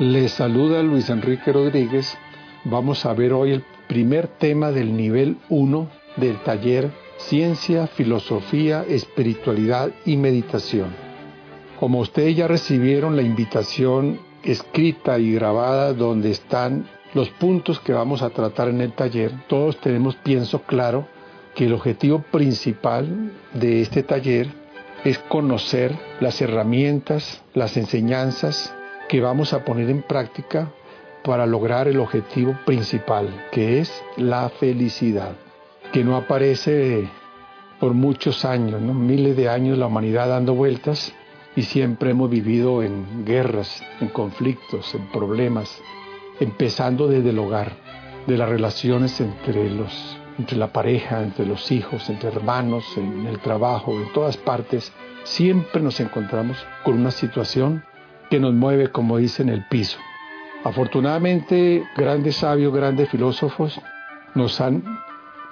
Les saluda Luis Enrique Rodríguez. Vamos a ver hoy el primer tema del nivel 1 del taller Ciencia, Filosofía, Espiritualidad y Meditación. Como ustedes ya recibieron la invitación escrita y grabada donde están los puntos que vamos a tratar en el taller, todos tenemos, pienso claro, que el objetivo principal de este taller es conocer las herramientas, las enseñanzas, que vamos a poner en práctica para lograr el objetivo principal, que es la felicidad, que no aparece por muchos años, miles de años la humanidad dando vueltas y siempre hemos vivido en guerras, en conflictos, en problemas, empezando desde el hogar, de las relaciones entre los entre la pareja, entre los hijos, entre hermanos, en el trabajo, en todas partes, siempre nos encontramos con una situación que nos mueve, como dicen, el piso. Afortunadamente, grandes sabios, grandes filósofos nos han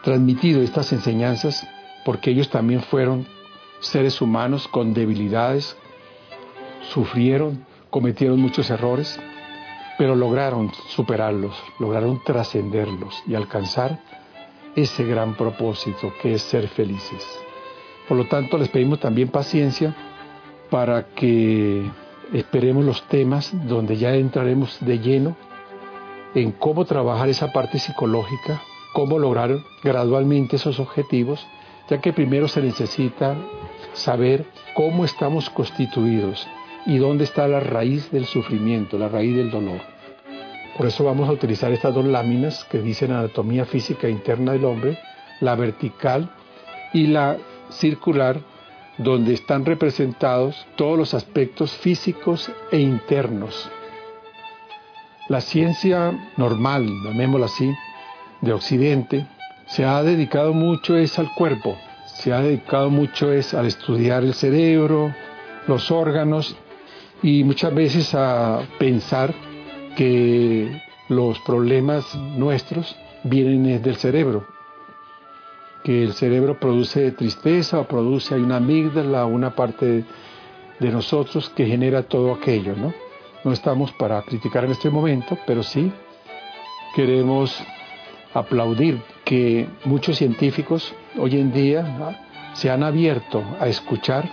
transmitido estas enseñanzas porque ellos también fueron seres humanos con debilidades, sufrieron, cometieron muchos errores, pero lograron superarlos, lograron trascenderlos y alcanzar ese gran propósito que es ser felices. Por lo tanto, les pedimos también paciencia para que esperemos los temas donde ya entraremos de lleno en cómo trabajar esa parte psicológica, cómo lograr gradualmente esos objetivos, ya que primero se necesita saber cómo estamos constituidos y dónde está la raíz del sufrimiento, la raíz del dolor. Por eso vamos a utilizar estas dos láminas que dicen anatomía física interna del hombre, la vertical y la circular donde están representados todos los aspectos físicos e internos. La ciencia normal, llamémosla así, de Occidente, se ha dedicado mucho es al cuerpo, se ha dedicado mucho es al estudiar el cerebro, los órganos y muchas veces a pensar que los problemas nuestros vienen del cerebro que el cerebro produce tristeza o produce, hay una amígdala, una parte de nosotros que genera todo aquello, ¿no? No estamos para criticar en este momento, pero sí queremos aplaudir que muchos científicos hoy en día se han abierto a escuchar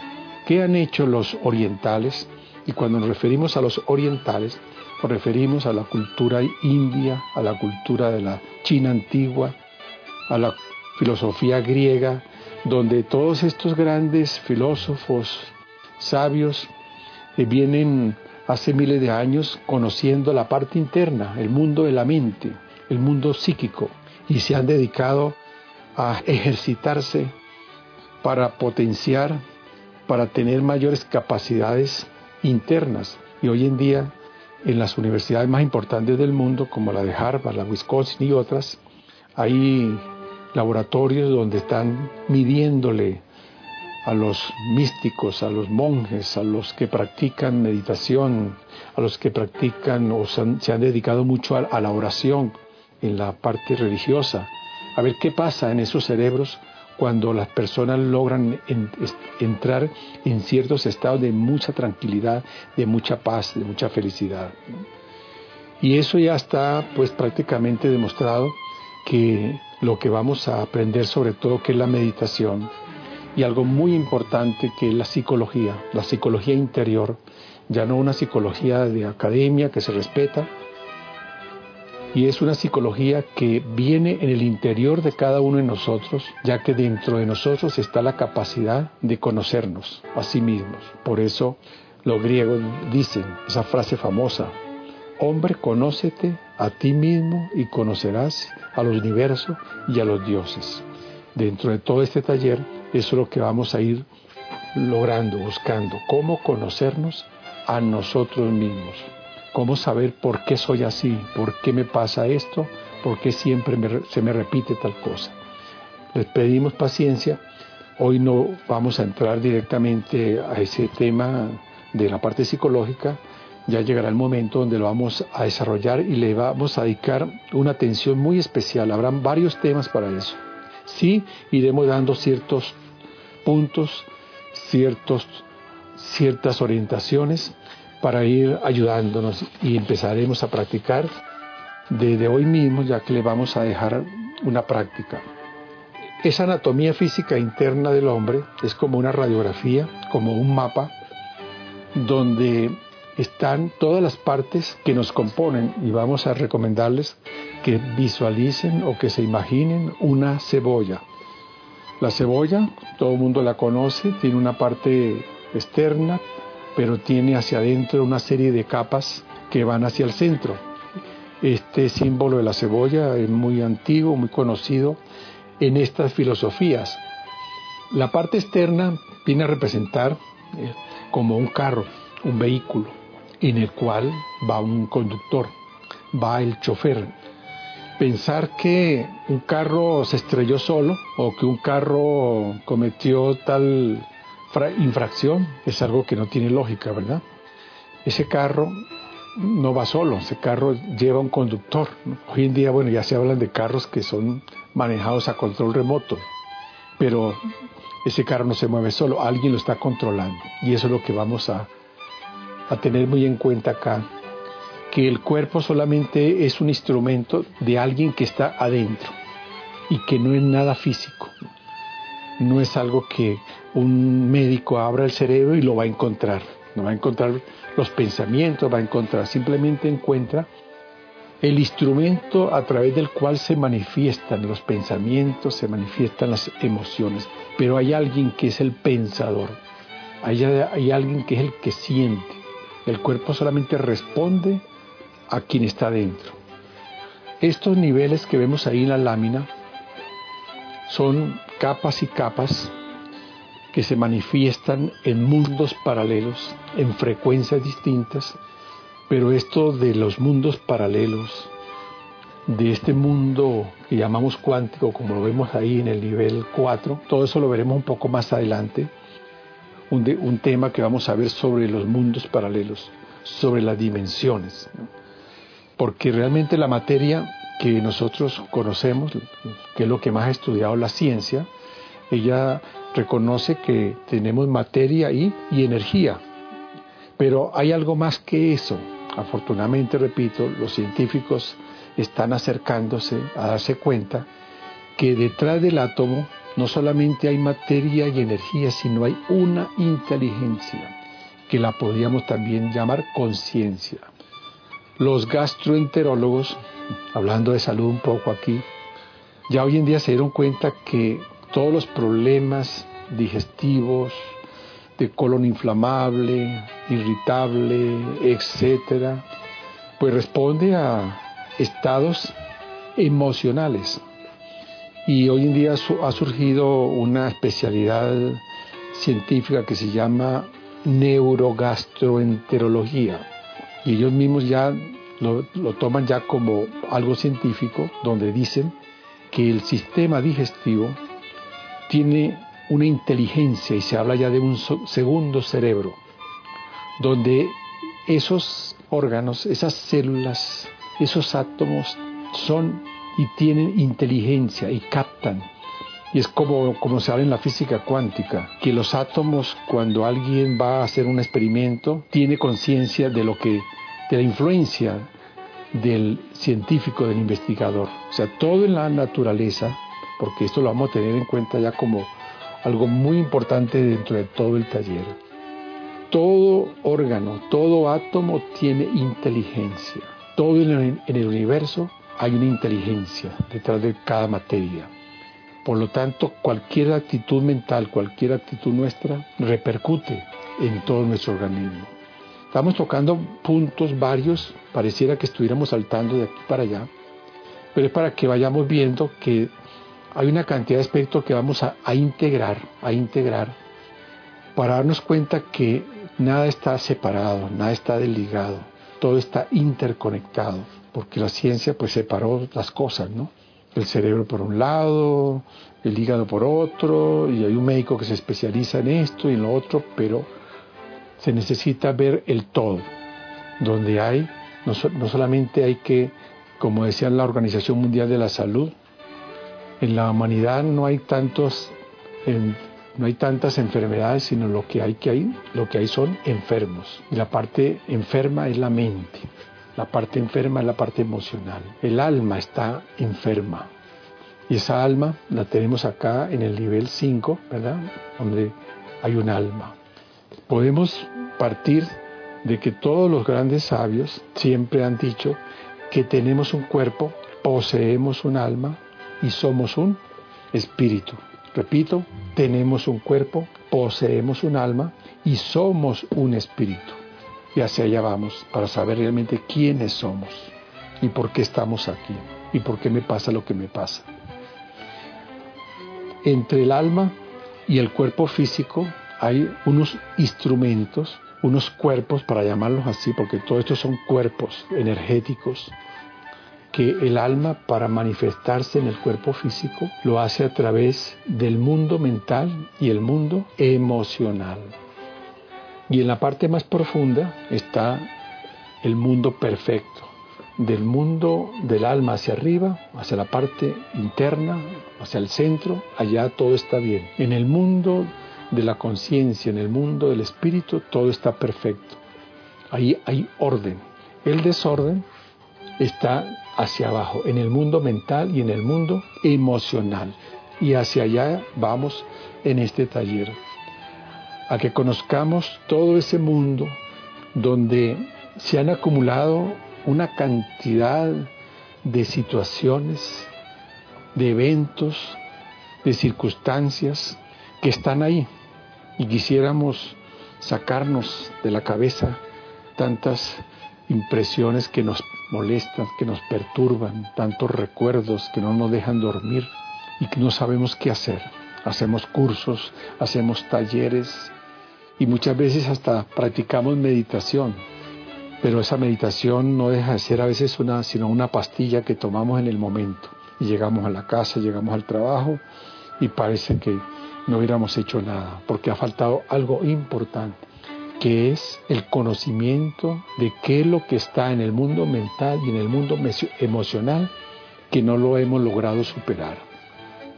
qué han hecho los orientales y cuando nos referimos a los orientales nos referimos a la cultura india, a la cultura de la China antigua, a la filosofía griega, donde todos estos grandes filósofos, sabios, eh, vienen hace miles de años conociendo la parte interna, el mundo de la mente, el mundo psíquico, y se han dedicado a ejercitarse para potenciar, para tener mayores capacidades internas. Y hoy en día, en las universidades más importantes del mundo, como la de Harvard, la Wisconsin y otras, hay laboratorios donde están midiéndole a los místicos, a los monjes, a los que practican meditación, a los que practican o se han, dedicado mucho a, la oración en la parte religiosa, a ver qué pasa en esos cerebros cuando las personas logran entrar en ciertos estados de mucha tranquilidad, de mucha paz, de mucha felicidad. Y eso ya está pues prácticamente demostrado que lo que vamos a aprender sobre todo que es la meditación y algo muy importante que es la psicología, la psicología interior, ya no una psicología de academia que se respeta, y es una psicología que viene en el interior de cada uno de nosotros, ya que dentro de nosotros está la capacidad de conocernos a sí mismos. Por eso los griegos dicen esa frase famosa, hombre, conócete a ti mismo y conocerás al universo y a los dioses. Dentro de todo este taller, eso es lo que vamos a ir logrando, buscando, cómo conocernos a nosotros mismos, cómo saber por qué soy así, por qué me pasa esto, por qué siempre se me repite tal cosa. Les pedimos paciencia, hoy no vamos a entrar directamente a ese tema de la parte psicológica, ya llegará el momento donde lo vamos a desarrollar y le vamos a dedicar una atención muy especial. Habrán varios temas para eso. Sí, iremos dando ciertos puntos, ciertos, ciertas orientaciones, para ir ayudándonos y empezaremos a practicar desde hoy mismo, ya que le vamos a dejar una práctica. Esa anatomía física interna del hombre es como una radiografía, como un mapa, donde están todas las partes que nos componen y vamos a recomendarles que visualicen o que se imaginen una cebolla. La cebolla, todo el mundo la conoce, tiene una parte externa, pero tiene hacia adentro una serie de capas que van hacia el centro. Este símbolo de la cebolla es muy antiguo, muy conocido en estas filosofías. La parte externa viene a representar eh, como un carro, un vehículo, en el cual va un conductor, va el chofer. Pensar que un carro se estrelló solo o que un carro cometió tal infracción es algo que no tiene lógica, ¿verdad? Ese carro no va solo, ese carro lleva un conductor. Hoy en día, bueno, ya se hablan de carros que son manejados a control remoto, pero ese carro no se mueve solo, alguien lo está controlando. Y eso es lo que vamos a, a tener muy en cuenta acá, que el cuerpo solamente es un instrumento de alguien que está adentro y que no es nada físico. No es algo que un médico abra el cerebro y lo va a encontrar. No va a encontrar los pensamientos, va a encontrar, simplemente encuentra el instrumento a través del cual se manifiestan los pensamientos, se manifiestan las emociones. Pero hay alguien que es el pensador, hay, hay alguien que es el que siente. El cuerpo solamente responde a quien está dentro. Estos niveles que vemos ahí en la lámina son capas y capas que se manifiestan en mundos paralelos, en frecuencias distintas, pero esto de los mundos paralelos, de este mundo que llamamos cuántico, como lo vemos ahí en el nivel 4, todo eso lo veremos un poco más adelante, un, tema que vamos a ver sobre los mundos paralelos, sobre las dimensiones, porque realmente la materia que nosotros conocemos, que es lo que más ha estudiado la ciencia, ella reconoce que tenemos materia y energía. Pero hay algo más que eso. Afortunadamente, repito, los científicos están acercándose a darse cuenta que detrás del átomo no solamente hay materia y energía, sino hay una inteligencia, que la podríamos también llamar conciencia. Los gastroenterólogos, hablando de salud un poco aquí, ya hoy en día se dieron cuenta que todos los problemas digestivos, de colon inflamable, irritable, etcétera, pues responde a estados emocionales. Y hoy en día ha surgido una especialidad científica que se llama neurogastroenterología. Y ellos mismos ya lo, lo toman ya como algo científico, donde dicen que el sistema digestivo tiene una inteligencia y se habla ya de un segundo cerebro, donde esos órganos, esas células, esos átomos son y tienen inteligencia y captan. Y es como, como se habla en la física cuántica, que los átomos, cuando alguien va a hacer un experimento, tiene conciencia de lo que, de la influencia del científico, del investigador. O sea, todo en la naturaleza porque esto lo vamos a tener en cuenta ya como algo muy importante dentro de todo el taller. Todo órgano, todo átomo tiene inteligencia. Todo en el universo hay una inteligencia detrás de cada materia. Por lo tanto, cualquier actitud mental, cualquier actitud nuestra repercute en todo nuestro organismo. Estamos tocando puntos varios, pareciera que estuviéramos saltando de aquí para allá, pero es para que vayamos viendo que hay una cantidad de aspectos que vamos a, integrar, a integrar, para darnos cuenta que nada está separado, nada está desligado, todo está interconectado, porque la ciencia pues separó las cosas, ¿no? El cerebro por un lado, el hígado por otro, y hay un médico que se especializa en esto y en lo otro, pero se necesita ver el todo, donde hay, no, solamente hay que, como decía la Organización Mundial de la Salud, en la humanidad no hay tantos No hay tantas enfermedades, sino lo que hay que hay, lo que hay son enfermos. Y la parte enferma es la mente. La parte enferma es la parte emocional. El alma está enferma. Y esa alma la tenemos acá en el nivel 5, ¿verdad? Donde hay un alma. Podemos partir de que todos los grandes sabios siempre han dicho que tenemos un cuerpo, poseemos un alma y somos un espíritu. Repito, tenemos un cuerpo, poseemos un alma y somos un espíritu. Y hacia allá vamos para saber realmente quiénes somos y por qué estamos aquí y por qué me pasa lo que me pasa. Entre el alma y el cuerpo físico hay unos instrumentos, unos cuerpos, para llamarlos así, porque todo esto son cuerpos energéticos, que el alma para manifestarse en el cuerpo físico lo hace a través del mundo mental y el mundo emocional. Y en la parte más profunda está el mundo perfecto, del mundo del alma hacia arriba, hacia la parte interna, hacia el centro, allá todo está bien. En el mundo de la conciencia, en el mundo del espíritu, todo está perfecto. Ahí hay orden. El desorden está hacia abajo, en el mundo mental y en el mundo emocional. Y hacia allá vamos en este taller, a que conozcamos todo ese mundo donde se han acumulado una cantidad de situaciones, de eventos, de circunstancias que están ahí y quisiéramos sacarnos de la cabeza tantas impresiones que nos molestan, que nos perturban, tantos recuerdos que no nos dejan dormir y que no sabemos qué hacer. Hacemos cursos, hacemos talleres y muchas veces hasta practicamos meditación, pero esa meditación no deja de ser a veces una, sino una pastilla que tomamos en el momento. Y llegamos a la casa, llegamos al trabajo y parece que no hubiéramos hecho nada, porque ha faltado algo importante que es el conocimiento de qué es lo que está en el mundo mental y en el mundo emocional que no lo hemos logrado superar.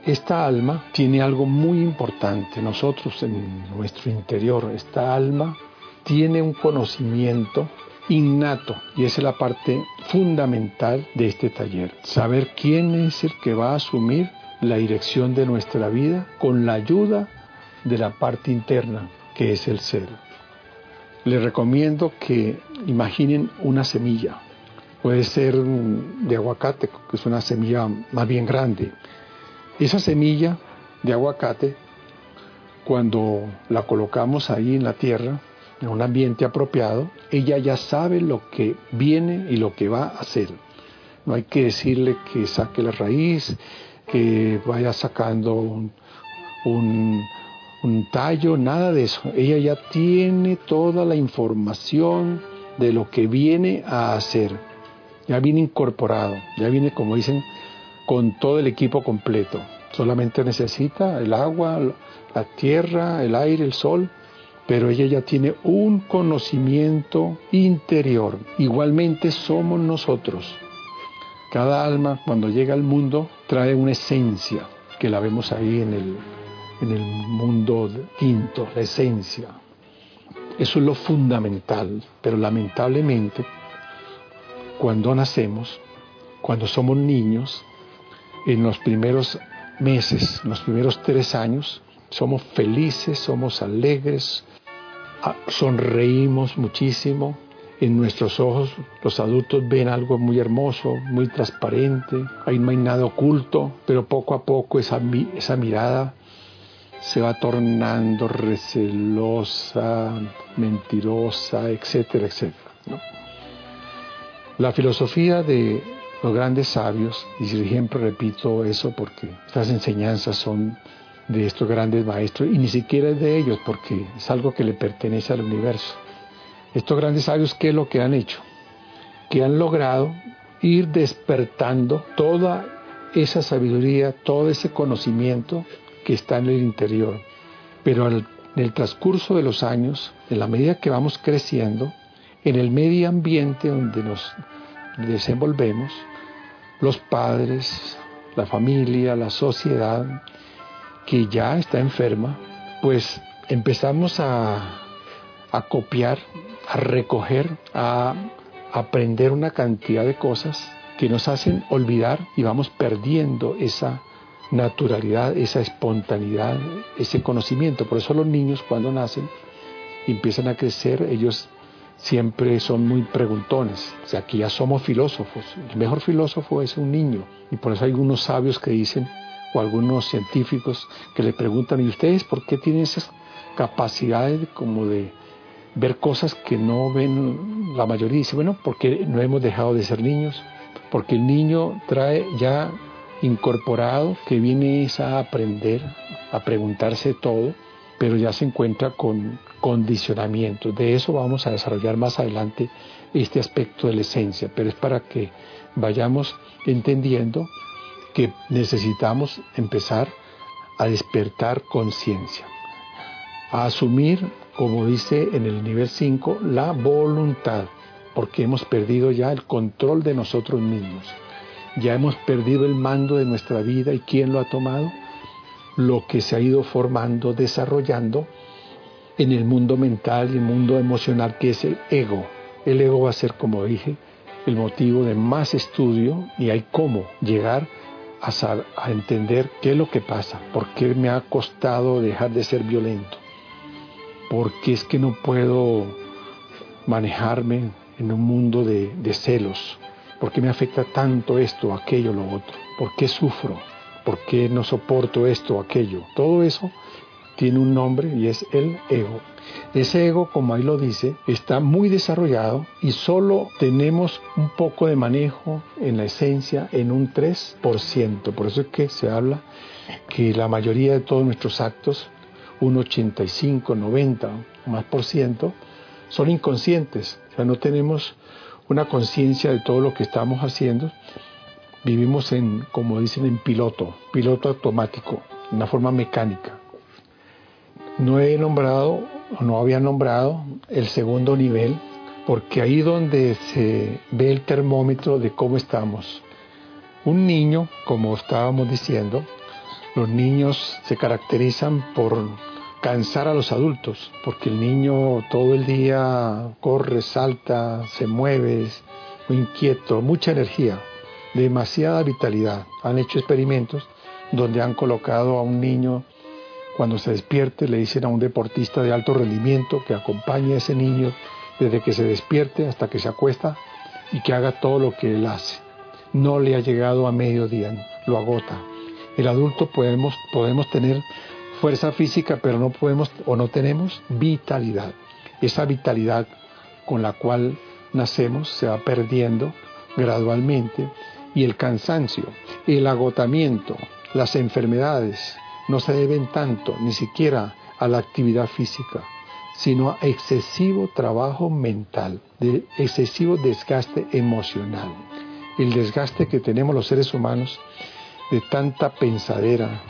Esta alma tiene algo muy importante, nosotros en nuestro interior, esta alma tiene un conocimiento innato y esa es la parte fundamental de este taller, saber quién es el que va a asumir la dirección de nuestra vida con la ayuda de la parte interna que es el ser les recomiendo que imaginen una semilla. Puede ser de aguacate, que es una semilla más bien grande. Esa semilla de aguacate, cuando la colocamos ahí en la tierra, en un ambiente apropiado, ella ya sabe lo que viene y lo que va a hacer. No hay que decirle que saque la raíz, que vaya sacando un, un tallo, nada de eso. Ella ya tiene toda la información de lo que viene a hacer. Ya viene incorporado, ya viene, como dicen, con todo el equipo completo. Solamente necesita el agua, la tierra, el aire, el sol, pero ella ya tiene un conocimiento interior. Igualmente somos nosotros. Cada alma cuando llega al mundo trae una esencia que la vemos ahí en el, en el mundo quinto, la esencia. Eso es lo fundamental, pero lamentablemente cuando nacemos, cuando somos niños, en los primeros meses, en los primeros tres años, somos felices, somos alegres, ah, sonreímos muchísimo. En nuestros ojos los adultos ven algo muy hermoso, muy transparente, ahí no hay nada oculto, pero poco a poco esa, esa mirada se va tornando recelosa, mentirosa, etcétera, etcétera. La filosofía de los grandes sabios, y siempre repito eso porque estas enseñanzas son de estos grandes maestros y ni siquiera es de ellos porque es algo que le pertenece al universo. Estos grandes sabios, ¿qué es lo que han hecho? Que han logrado ir despertando toda esa sabiduría, todo ese conocimiento que está en el interior. Pero en el transcurso de los años, en la medida que vamos creciendo, en el medio ambiente donde nos desenvolvemos, los padres, la familia, la sociedad, que ya está enferma, pues empezamos a, copiar, a recoger, a aprender una cantidad de cosas que nos hacen olvidar y vamos perdiendo esa naturalidad, esa espontaneidad, ese conocimiento. Por eso los niños cuando nacen empiezan a crecer, ellos siempre son muy preguntones. O sea, aquí ya somos filósofos. El mejor filósofo es un niño. Y por eso hay algunos sabios que dicen, o algunos científicos que le preguntan, ¿y ustedes por qué tienen esas capacidades como de ver cosas que no ven la mayoría? Y dice, bueno, porque no hemos dejado de ser niños. Porque el niño trae ya incorporado que viene a aprender, a preguntarse todo, pero ya se encuentra con condicionamientos. De eso vamos a desarrollar más adelante este aspecto de la esencia, pero es para que vayamos entendiendo que necesitamos empezar a despertar conciencia, a asumir, como dice en el nivel 5, la voluntad, porque hemos perdido ya el control de nosotros mismos. Ya hemos perdido el mando de nuestra vida y ¿quién lo ha tomado? Lo que se ha ido formando, desarrollando en el mundo mental y el mundo emocional que es el ego. El ego va a ser, como dije, el motivo de más estudio y hay cómo llegar a, entender qué es lo que pasa, por qué me ha costado dejar de ser violento, por qué es que no puedo manejarme en un mundo de, de celos, ¿Por qué me afecta tanto esto, aquello, lo otro? ¿Por qué sufro? ¿Por qué no soporto esto aquello? Todo eso tiene un nombre y es el ego. Ese ego, como ahí lo dice, está muy desarrollado y solo tenemos un poco de manejo en la esencia en un 3%. Por eso es que se habla que la mayoría de todos nuestros actos, un 85, 90 o más por ciento, son inconscientes. O sea, no tenemos una conciencia de todo lo que estamos haciendo, vivimos en, como dicen, en piloto, piloto automático, una forma mecánica. No he nombrado, o no había nombrado, el segundo nivel, porque ahí donde se ve el termómetro de cómo estamos. Un niño, como estábamos diciendo, los niños se caracterizan por cansar a los adultos, porque el niño todo el día corre, salta, se mueve, muy inquieto, mucha energía, demasiada vitalidad. Han hecho experimentos donde han colocado a un niño cuando se despierte, le dicen a un deportista de alto rendimiento que acompañe a ese niño desde que se despierte hasta que se acuesta y que haga todo lo que él hace. No le ha llegado a mediodía, lo agota. El adulto podemos, podemos tener fuerza física, pero no podemos o no tenemos vitalidad. Esa vitalidad con la cual nacemos se va perdiendo gradualmente y el cansancio, el agotamiento, las enfermedades no se deben tanto ni siquiera a la actividad física, sino a excesivo trabajo mental, de excesivo desgaste emocional. El desgaste que tenemos los seres humanos de tanta pensadera,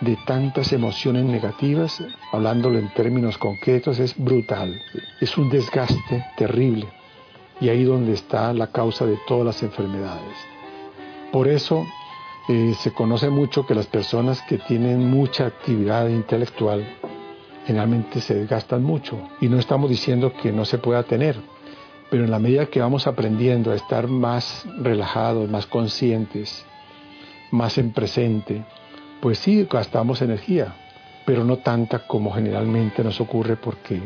de tantas emociones negativas, hablándolo en términos concretos, es brutal. Es un desgaste terrible. Y ahí donde está la causa de todas las enfermedades. Por eso eh, se conoce mucho que las personas que tienen mucha actividad intelectual generalmente se desgastan mucho. Y no estamos diciendo que no se pueda tener, pero en la medida que vamos aprendiendo a estar más relajados, más conscientes, más en presente, pues sí, gastamos energía, pero no tanta como generalmente nos ocurre porque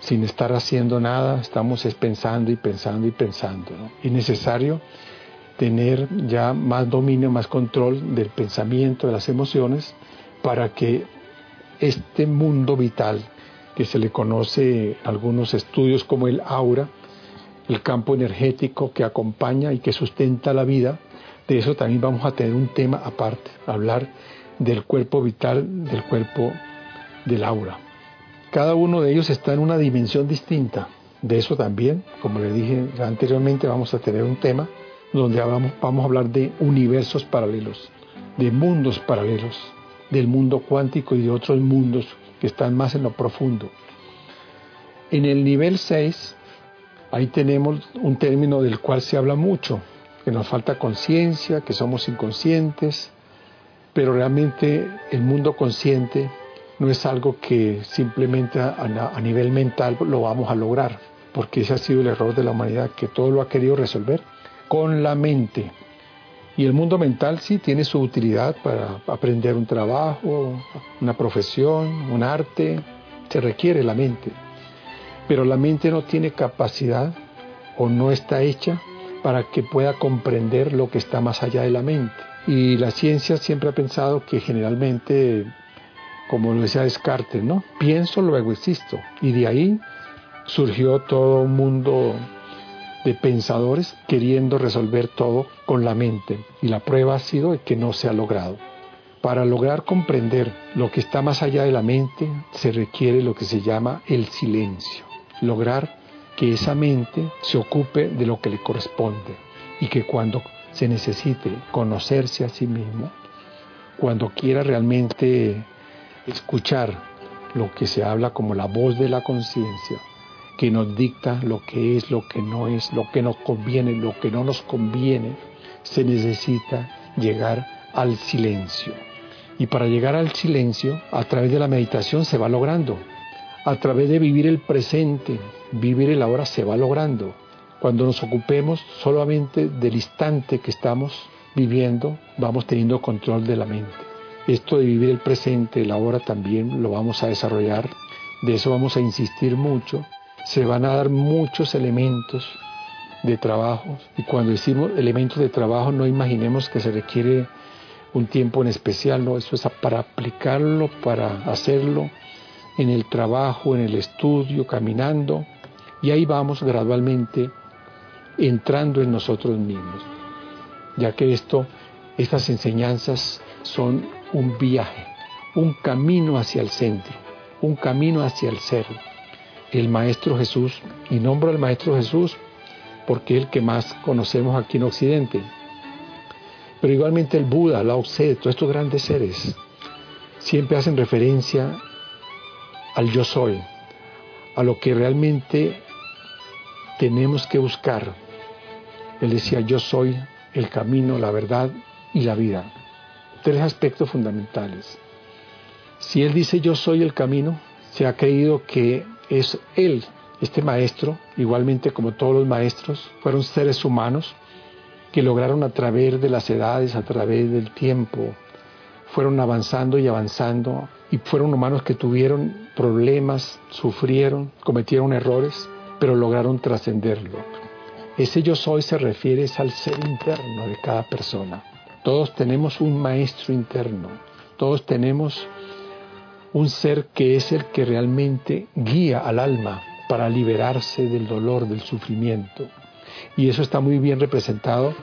sin estar haciendo nada estamos pensando y pensando y pensando. ¿no? Es necesario tener ya más dominio, más control del pensamiento, de las emociones, para que este mundo vital, que se le conoce en algunos estudios como el aura, el campo energético que acompaña y que sustenta la vida, de eso también vamos a tener un tema aparte, hablar del cuerpo vital, del cuerpo del aura. Cada uno de ellos está en una dimensión distinta. De eso también, como le dije anteriormente, vamos a tener un tema donde vamos, a hablar de universos paralelos, de mundos paralelos, del mundo cuántico y de otros mundos que están más en lo profundo. En el nivel 6, ahí tenemos un término del cual se habla mucho, que nos falta conciencia, que somos inconscientes, pero realmente el mundo consciente no es algo que simplemente a, nivel mental lo vamos a lograr, porque ese ha sido el error de la humanidad, que todo lo ha querido resolver con la mente. Y el mundo mental sí tiene su utilidad para aprender un trabajo, una profesión, un arte, se requiere la mente. Pero la mente no tiene capacidad o no está hecha para que pueda comprender lo que está más allá de la mente. Y la ciencia siempre ha pensado que generalmente, como lo decía Descartes, ¿no? Pienso, luego existo. Y de ahí surgió todo un mundo de pensadores queriendo resolver todo con la mente. Y la prueba ha sido que no se ha logrado. Para lograr comprender lo que está más allá de la mente se requiere lo que se llama el silencio. Lograr que esa mente se ocupe de lo que le corresponde y que cuando se necesite conocerse a sí mismo, cuando quiera realmente escuchar lo que se habla como la voz de la conciencia, que nos dicta lo que es, lo que no es, lo que nos conviene, lo que no nos conviene, se necesita llegar al silencio. Y para llegar al silencio, a través de la meditación se va logrando. A través de vivir el presente, vivir el ahora se va logrando. Cuando nos ocupemos solamente del instante que estamos viviendo, vamos teniendo control de la mente. Esto de vivir el presente, el ahora también lo vamos a desarrollar, de eso vamos a insistir mucho. Se van a dar muchos elementos de trabajo. Y cuando decimos elementos de trabajo no imaginemos que se requiere un tiempo en especial, no, eso es para aplicarlo, para hacerlo en el trabajo, en el estudio, caminando, y ahí vamos gradualmente entrando en nosotros mismos, ya que esto, estas enseñanzas son un viaje, un camino hacia el centro, un camino hacia el ser. El Maestro Jesús, y nombro al Maestro Jesús porque es el que más conocemos aquí en Occidente, pero igualmente el Buda, la Tse, todos estos grandes seres, siempre hacen referencia al yo soy, a lo que realmente tenemos que buscar. Él decía, yo soy el camino, la verdad y la vida. Tres aspectos fundamentales. Si Él dice yo soy el camino, se ha creído que es Él, este maestro, igualmente como todos los maestros, fueron seres humanos que lograron a través de las edades, a través del tiempo, fueron avanzando y avanzando y fueron humanos que tuvieron problemas, sufrieron, cometieron errores, pero lograron trascenderlo. Ese yo soy se refiere al ser interno de cada persona. Todos tenemos un maestro interno, todos tenemos un ser que es el que realmente guía al alma para liberarse del dolor, del sufrimiento. Y eso está muy bien representado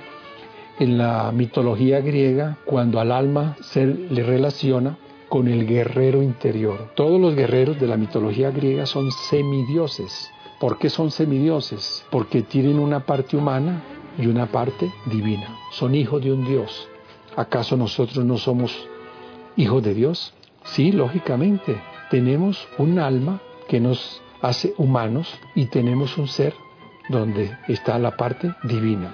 en la mitología griega cuando al alma se le relaciona con el guerrero interior. Todos los guerreros de la mitología griega son semidioses. ¿Por qué son semidioses? Porque tienen una parte humana y una parte divina. Son hijos de un Dios. ¿Acaso nosotros no somos hijos de Dios? Sí, lógicamente. Tenemos un alma que nos hace humanos y tenemos un ser donde está la parte divina.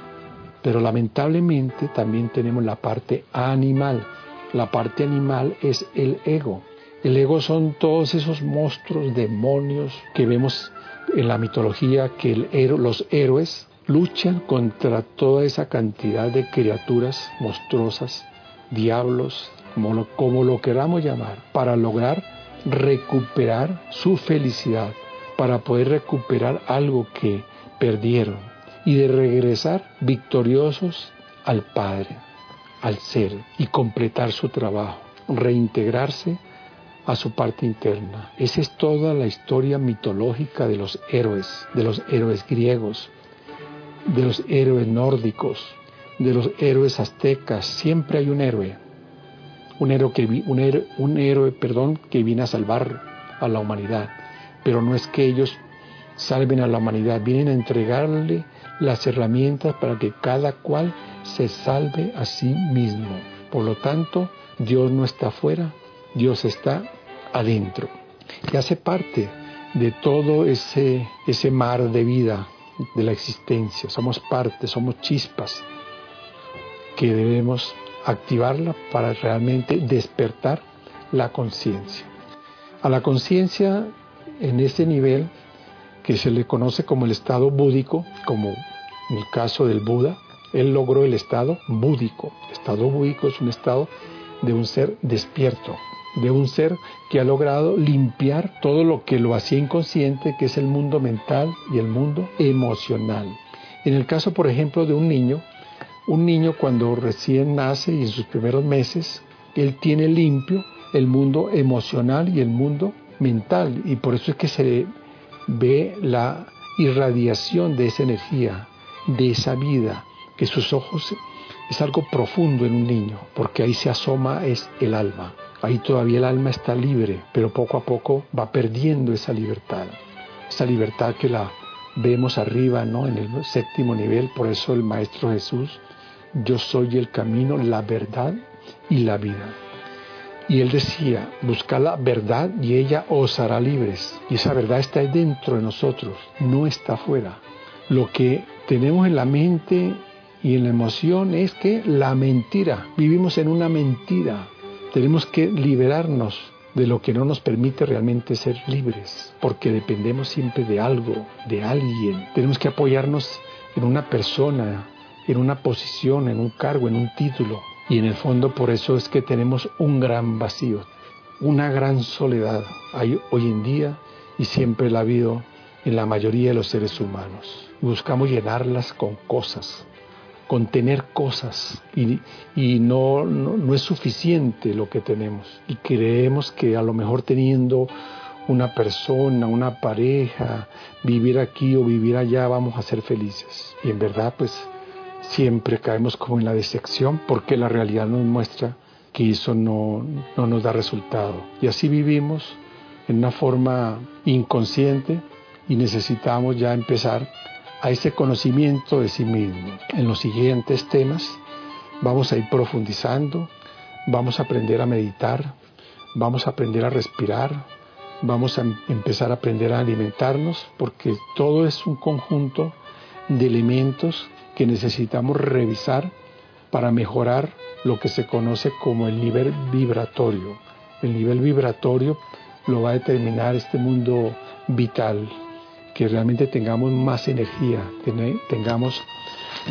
Pero lamentablemente también tenemos la parte animal. La parte animal es el ego. El ego son todos esos monstruos, demonios que vemos en la mitología que los héroes luchan contra toda esa cantidad de criaturas monstruosas, diablos, como como lo queramos llamar, para lograr recuperar su felicidad, para poder recuperar algo que perdieron y de regresar victoriosos al Padre, al ser y completar su trabajo, reintegrarse a su parte interna. Esa es toda la historia mitológica de los héroes, de los héroes griegos, de los héroes nórdicos, de los héroes aztecas. Siempre hay un héroe, un héroe, que, un héroe, un héroe perdón, que viene a salvar a la humanidad. Pero no es que ellos salven a la humanidad, vienen a entregarle las herramientas para que cada cual se salve a sí mismo. Por lo tanto, Dios no está afuera, Dios está adentro y hace parte de todo ese, ese mar de vida de la existencia. Somos parte, somos chispas que debemos activarla para realmente despertar la conciencia. A la conciencia en ese nivel que se le conoce como el estado búdico, como en el caso del Buda, él logró el estado búdico. El estado búdico es un estado de un ser despierto, de un ser que ha logrado limpiar todo lo que lo hacía inconsciente, que es el mundo mental y el mundo emocional. En el caso, por ejemplo, de un niño, un niño cuando recién nace y en sus primeros meses, él tiene limpio el mundo emocional y el mundo mental y por eso es que se ve la irradiación de esa energía, de esa vida, que sus ojos es algo profundo en un niño, porque ahí se asoma es el alma. Ahí todavía el alma está libre, pero poco a poco va perdiendo esa libertad. Esa libertad que la vemos arriba, ¿no? En el séptimo nivel, por eso el Maestro Jesús, yo soy el camino, la verdad y la vida. Y él decía, busca la verdad y ella os hará libres. Y esa verdad está dentro de nosotros, no está afuera. Lo que tenemos en la mente y en la emoción es que la mentira, vivimos en una mentira. Tenemos que liberarnos de lo que no nos permite realmente ser libres, porque dependemos siempre de algo, de alguien. Tenemos que apoyarnos en una persona, en una posición, en un cargo, en un título. Y en el fondo por eso es que tenemos un gran vacío, una gran soledad hay hoy en día y siempre la ha habido en la mayoría de los seres humanos. Buscamos llenarlas con cosas, con tener cosas y, y no, no, no es suficiente lo que tenemos. Y creemos que a lo mejor teniendo una persona, una pareja, vivir aquí o vivir allá vamos a ser felices. Y en verdad pues siempre caemos como en la decepción porque la realidad nos muestra que eso no, no nos da resultado. Y así vivimos en una forma inconsciente y necesitamos ya empezar a ese conocimiento de sí mismo. En los siguientes temas vamos a ir profundizando, vamos a aprender a meditar, vamos a aprender a respirar, vamos a empezar a aprender a alimentarnos, porque todo es un conjunto de elementos que necesitamos revisar para mejorar lo que se conoce como el nivel vibratorio. El nivel vibratorio lo va a determinar este mundo vital, que realmente tengamos más energía, tengamos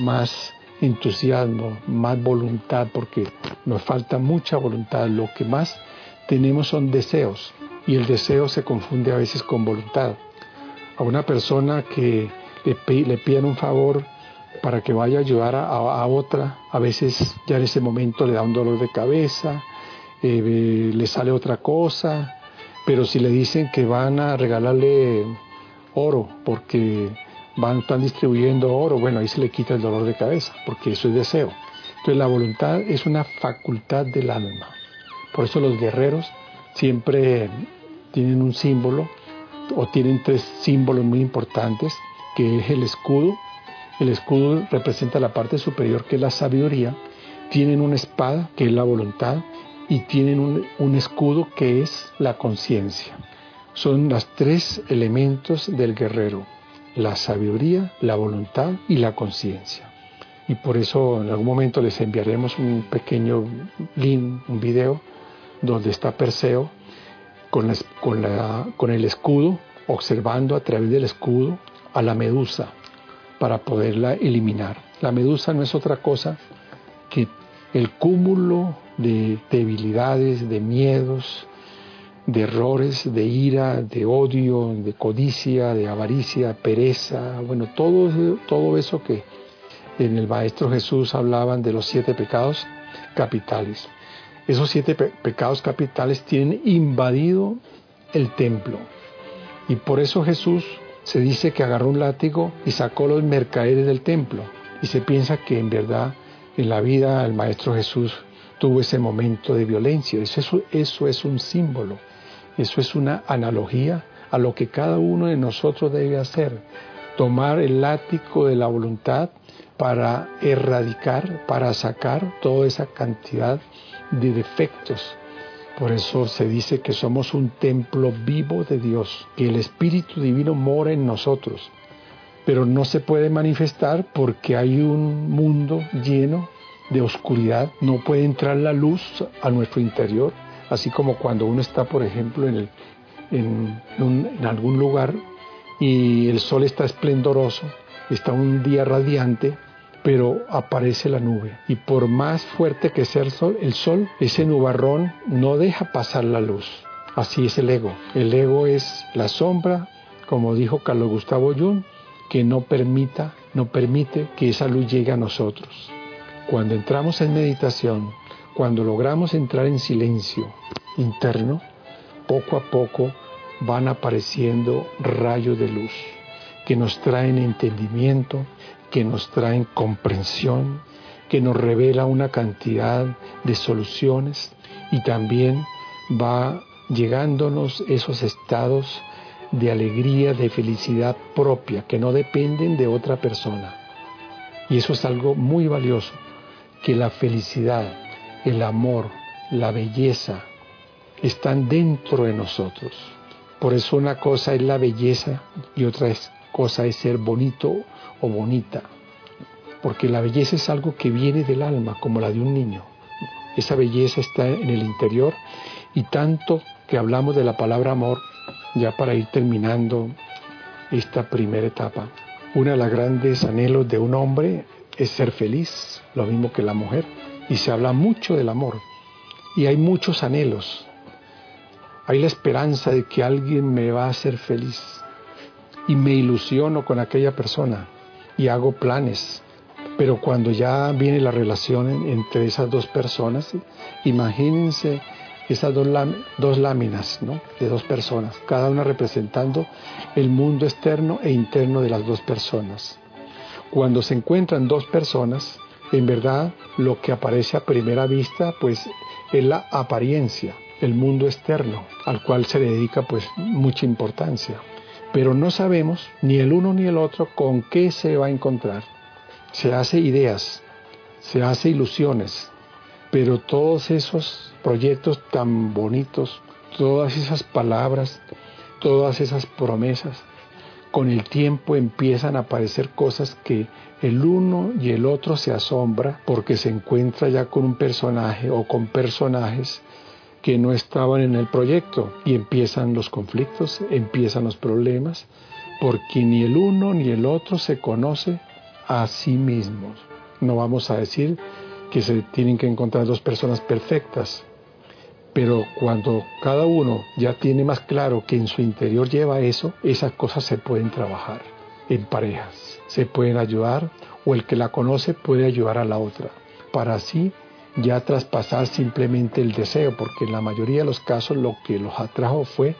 más entusiasmo, más voluntad, porque nos falta mucha voluntad. Lo que más tenemos son deseos y el deseo se confunde a veces con voluntad. A una persona que le, le pidan un favor para que vaya a ayudar a, otra, a veces ya en ese momento le da un dolor de cabeza, eh, le sale otra cosa, pero si le dicen que van a regalarle oro porque van, están distribuyendo oro, bueno, ahí se le quita el dolor de cabeza, porque eso es deseo. Entonces la voluntad es una facultad del alma. Por eso los guerreros siempre tienen un símbolo o tienen tres símbolos muy importantes, que es el escudo. El escudo representa la parte superior que es la sabiduría. Tienen una espada que es la voluntad y tienen un, escudo que es la conciencia son los tres elementos del guerrero, la sabiduría, la voluntad y la conciencia. Y por eso en algún momento les enviaremos un pequeño link, un video, donde está Perseo con el escudo, observando a través del escudo a la medusa para poderla eliminar. La medusa no es otra cosa que el cúmulo de debilidades, de miedos, de errores, de ira, de odio, de codicia, de avaricia, pereza, bueno, todo, todo eso que en el Maestro Jesús hablaban de los siete pecados capitales. Esos siete pecados capitales tienen invadido el templo. Y por eso Jesús se dice que agarró un látigo y sacó los mercaderes del templo. Y se piensa que en verdad en la vida el Maestro Jesús tuvo ese momento de violencia. Eso, eso es un símbolo. Eso es una analogía a lo que cada uno de nosotros debe hacer. Tomar el látigo de la voluntad para erradicar, para sacar toda esa cantidad de defectos. Por eso se dice que somos un templo vivo de Dios, que el Espíritu Divino mora en nosotros, pero no se puede manifestar porque hay un mundo lleno de oscuridad, no puede entrar la luz a nuestro interior, así como cuando uno está, por ejemplo, en en algún lugar y el sol está esplendoroso, está un día radiante, pero aparece la nube. Y por más fuerte que sea el sol, el sol, ese nubarrón no deja pasar la luz. Así es el ego. El ego es la sombra, como dijo Carlos Gustavo Jung, que no permita, no permite que esa luz llegue a nosotros. Cuando entramos en meditación, cuando logramos entrar en silencio interno, poco a poco van apareciendo rayos de luz que nos traen entendimiento, que nos traen comprensión, que nos revela una cantidad de soluciones y también va llegándonos esos estados de alegría, de felicidad propia, que no dependen de otra persona. Y eso es algo muy valioso, que la felicidad, el amor, la belleza están dentro de nosotros. Por eso una cosa es la belleza y otra cosa es ser bonito o bonita. Porque la belleza es algo que viene del alma, como la de un niño. Esa belleza está en el interior y tanto que hablamos de la palabra amor, ya para ir terminando esta primera etapa. Una de las grandes anhelos de un hombre es ser feliz, lo mismo que la mujer, y se habla mucho del amor. Y hay muchos anhelos, hay la esperanza de que alguien me va a hacer feliz y me ilusiono con aquella persona y hago planes. Pero cuando ya viene la relación entre esas dos personas, imagínense esas dos, dos láminas ¿no? de dos personas, cada una representando el mundo externo e interno de las dos personas. Cuando se encuentran dos personas, en verdad lo que aparece a primera vista pues es la apariencia, el mundo externo, al cual se le dedica pues mucha importancia. Pero no sabemos ni el uno ni el otro con qué se va a encontrar. Se hace ideas, se hace ilusiones, pero todos esos proyectos tan bonitos, todas esas palabras, todas esas promesas, con el tiempo empiezan a aparecer cosas que el uno y el otro se asombra porque se encuentra ya con un personaje o con personajes que no estaban en el proyecto y empiezan los conflictos, empiezan los problemas, porque ni el uno ni el otro se conoce a sí mismos. No vamos a decir que se tienen que encontrar dos personas perfectas, pero cuando cada uno ya tiene más claro que en su interior lleva eso, esas cosas se pueden trabajar en parejas, se pueden ayudar o el que la conoce puede ayudar a la otra, para así ya traspasar simplemente el deseo, porque en la mayoría de los casos lo que los atrajo fue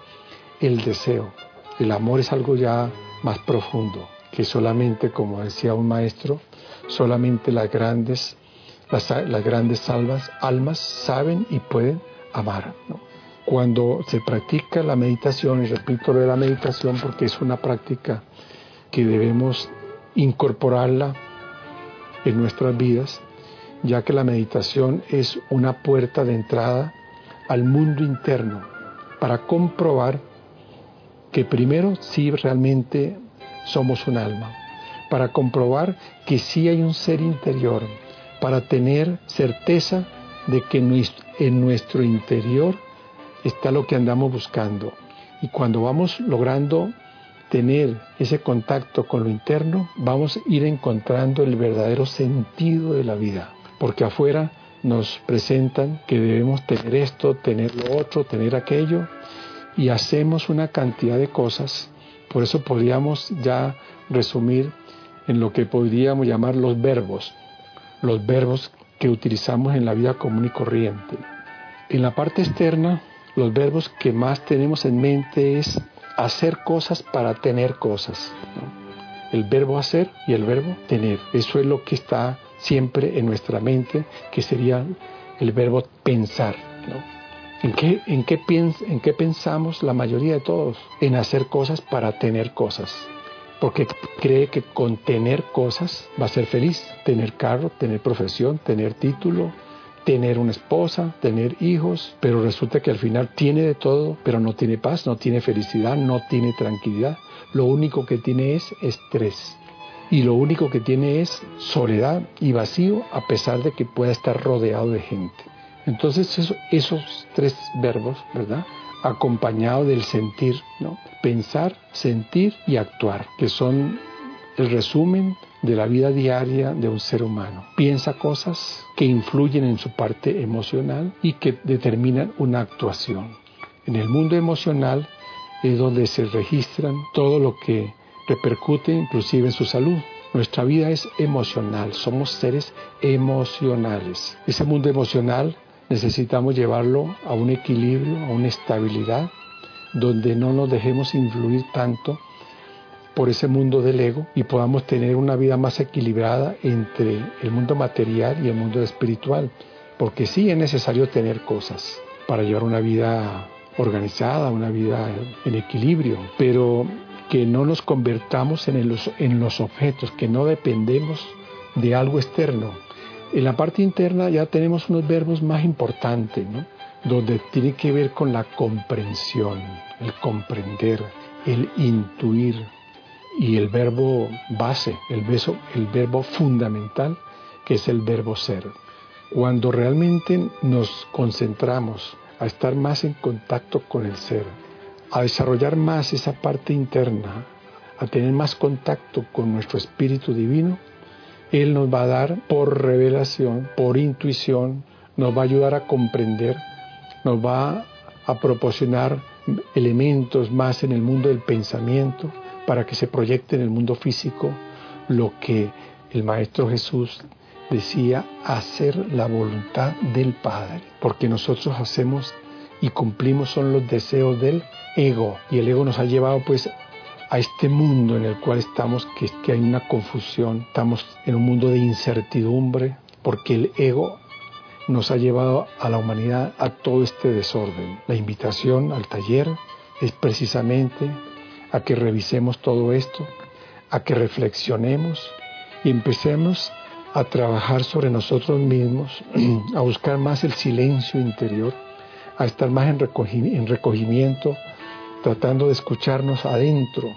el deseo. El amor es algo ya más profundo, que solamente, como decía un maestro, solamente las grandes, las, grandes salvas, almas saben y pueden amar. Cuando se practica la meditación, y repito lo de la meditación porque es una práctica que debemos incorporarla en nuestras vidas, ya que la meditación es una puerta de entrada al mundo interno para comprobar que primero sí realmente somos un alma, para comprobar que sí hay un ser interior, para tener certeza de que en nuestro interior está lo que andamos buscando. Y cuando vamos logrando tener ese contacto con lo interno, vamos a ir encontrando el verdadero sentido de la vida porque afuera nos presentan que debemos tener esto, tener lo otro, tener aquello, y hacemos una cantidad de cosas. Por eso podríamos ya resumir en lo que podríamos llamar los verbos, los verbos que utilizamos en la vida común y corriente. En la parte externa, los verbos que más tenemos en mente es hacer cosas para tener cosas. El verbo hacer y el verbo tener. Eso es lo que está siempre en nuestra mente, que sería el verbo pensar. ¿En, qué, en, qué ¿En qué pensamos la mayoría de todos? En hacer cosas para tener cosas. Porque cree que con tener cosas va a ser feliz. Tener carro, tener profesión, tener título, tener una esposa, tener hijos, pero resulta que al final tiene de todo, pero no tiene paz, no tiene felicidad, no tiene tranquilidad. Lo único que tiene es estrés y lo único que tiene es soledad y vacío a pesar de que pueda estar rodeado de gente. Entonces esos tres verbos, ¿verdad? acompañado del sentir, ¿no? Pensar, sentir y actuar, que son el resumen de la vida diaria de un ser humano. Piensa cosas que influyen en su parte emocional y que determinan una actuación. En el mundo emocional es donde se registran todo lo que repercute inclusive en su salud. Nuestra vida es emocional, somos seres emocionales. Ese mundo emocional necesitamos llevarlo a un equilibrio, a una estabilidad, donde no nos dejemos influir tanto por ese mundo del ego y podamos tener una vida más equilibrada entre el mundo material y el mundo espiritual. Porque sí es necesario tener cosas para llevar una vida organizada, una vida en equilibrio, pero que no nos convertamos en los, en los objetos, que no dependemos de algo externo. En la parte interna ya tenemos unos verbos más importantes, ¿no? donde tiene que ver con la comprensión, el comprender, el intuir, y el verbo base, el, beso, el verbo fundamental, que es el verbo ser. Cuando realmente nos concentramos a estar más en contacto con el ser, a desarrollar más esa parte interna, a tener más contacto con nuestro espíritu divino, Él nos va a dar por revelación, por intuición, nos va a ayudar a comprender, nos va a proporcionar elementos más en el mundo del pensamiento, para que se proyecte en el mundo físico lo que el Maestro Jesús decía, hacer la voluntad del Padre, porque nosotros hacemos y cumplimos son los deseos del ego, y el ego nos ha llevado pues a este mundo en el cual estamos, que, que hay una confusión, estamos en un mundo de incertidumbre, porque el ego nos ha llevado a la humanidad a todo este desorden. La invitación al taller es precisamente a que revisemos todo esto, a que reflexionemos y empecemos a trabajar sobre nosotros mismos, a buscar más el silencio interior, a estar más en recogimiento, tratando de escucharnos adentro.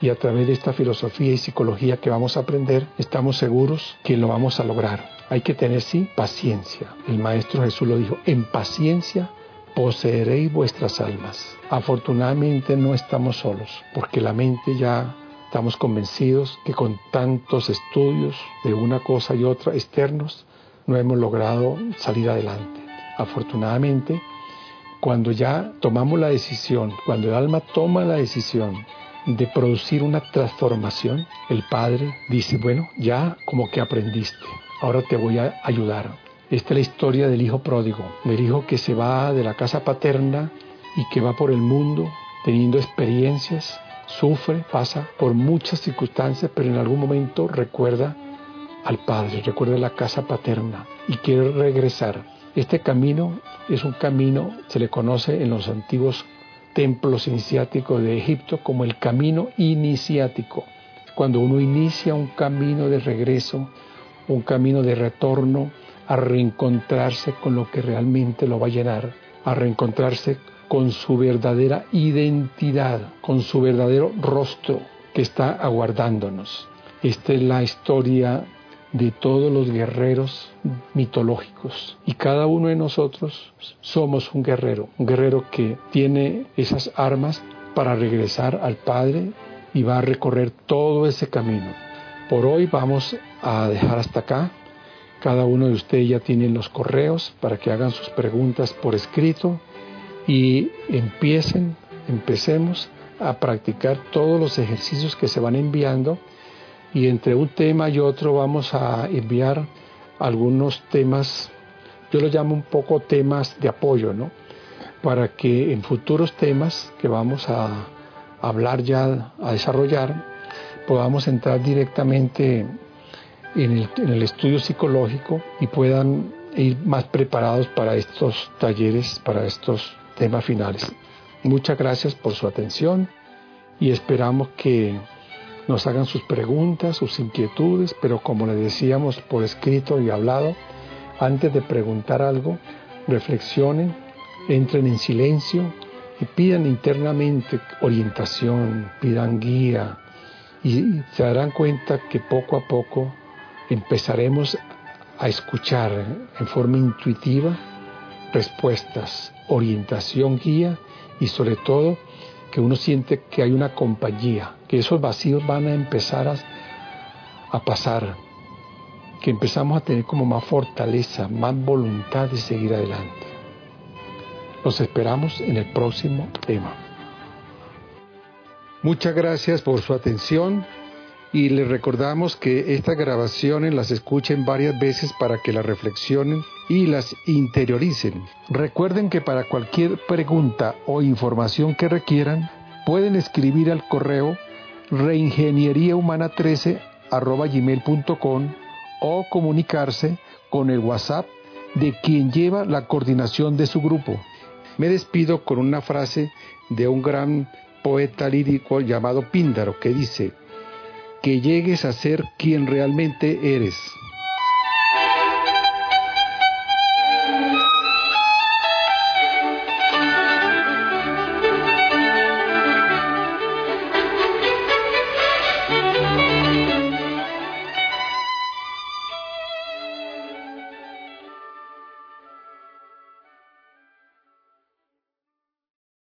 Y a través de esta filosofía y psicología que vamos a aprender, estamos seguros que lo vamos a lograr. Hay que tener, sí, paciencia. El Maestro Jesús lo dijo, en paciencia poseeréis vuestras almas. Afortunadamente no estamos solos, porque la mente ya estamos convencidos que con tantos estudios de una cosa y otra externos, no hemos logrado salir adelante. Afortunadamente, cuando ya tomamos la decisión, cuando el alma toma la decisión de producir una transformación, el Padre dice, bueno, ya como que aprendiste, ahora te voy a ayudar esta es la historia del hijo pródigo, del hijo que se va de la casa paterna y que va por el mundo teniendo experiencias, sufre, pasa por muchas circunstancias, pero en algún momento recuerda al padre, recuerda la casa paterna y quiere regresar. Este camino es un camino, se le conoce en los antiguos templos iniciáticos de Egipto como el camino iniciático. Cuando uno inicia un camino de regreso, un camino de retorno, a reencontrarse con lo que realmente lo va a llenar, a reencontrarse con su verdadera identidad, con su verdadero rostro que está aguardándonos. Esta es la historia de todos los guerreros mitológicos y cada uno de nosotros somos un guerrero, un guerrero que tiene esas armas para regresar al Padre y va a recorrer todo ese camino. Por hoy vamos a dejar hasta acá. Cada uno de ustedes ya tiene los correos para que hagan sus preguntas por escrito y empiecen, empecemos a practicar todos los ejercicios que se van enviando y entre un tema y otro vamos a enviar algunos temas, yo lo llamo un poco temas de apoyo, ¿no? Para que en futuros temas que vamos a hablar ya, a desarrollar, podamos entrar directamente en el, estudio psicológico y puedan ir más preparados para estos talleres, para estos temas finales. Muchas gracias por su atención y esperamos que nos hagan sus preguntas, sus inquietudes, pero como les decíamos por escrito y hablado, antes de preguntar algo, reflexionen, entren en silencio y pidan internamente orientación, pidan guía y se darán cuenta que poco a poco empezaremos a escuchar en forma intuitiva respuestas, orientación, guía y sobre todo que uno siente que hay una compañía, que esos vacíos van a empezar a, pasar, que empezamos a tener como más fortaleza, más voluntad de seguir adelante. Los esperamos en el próximo tema. Muchas gracias por su atención y les recordamos que estas grabaciones las escuchen varias veces para que las reflexionen y las interioricen. Recuerden que para cualquier pregunta o información que requieran, pueden escribir al correo reingenieriahumana13 gmail.com o comunicarse con el WhatsApp de quien lleva la coordinación de su grupo. Me despido con una frase de un gran poeta lírico llamado Píndaro que dice, que llegues a ser quien realmente eres.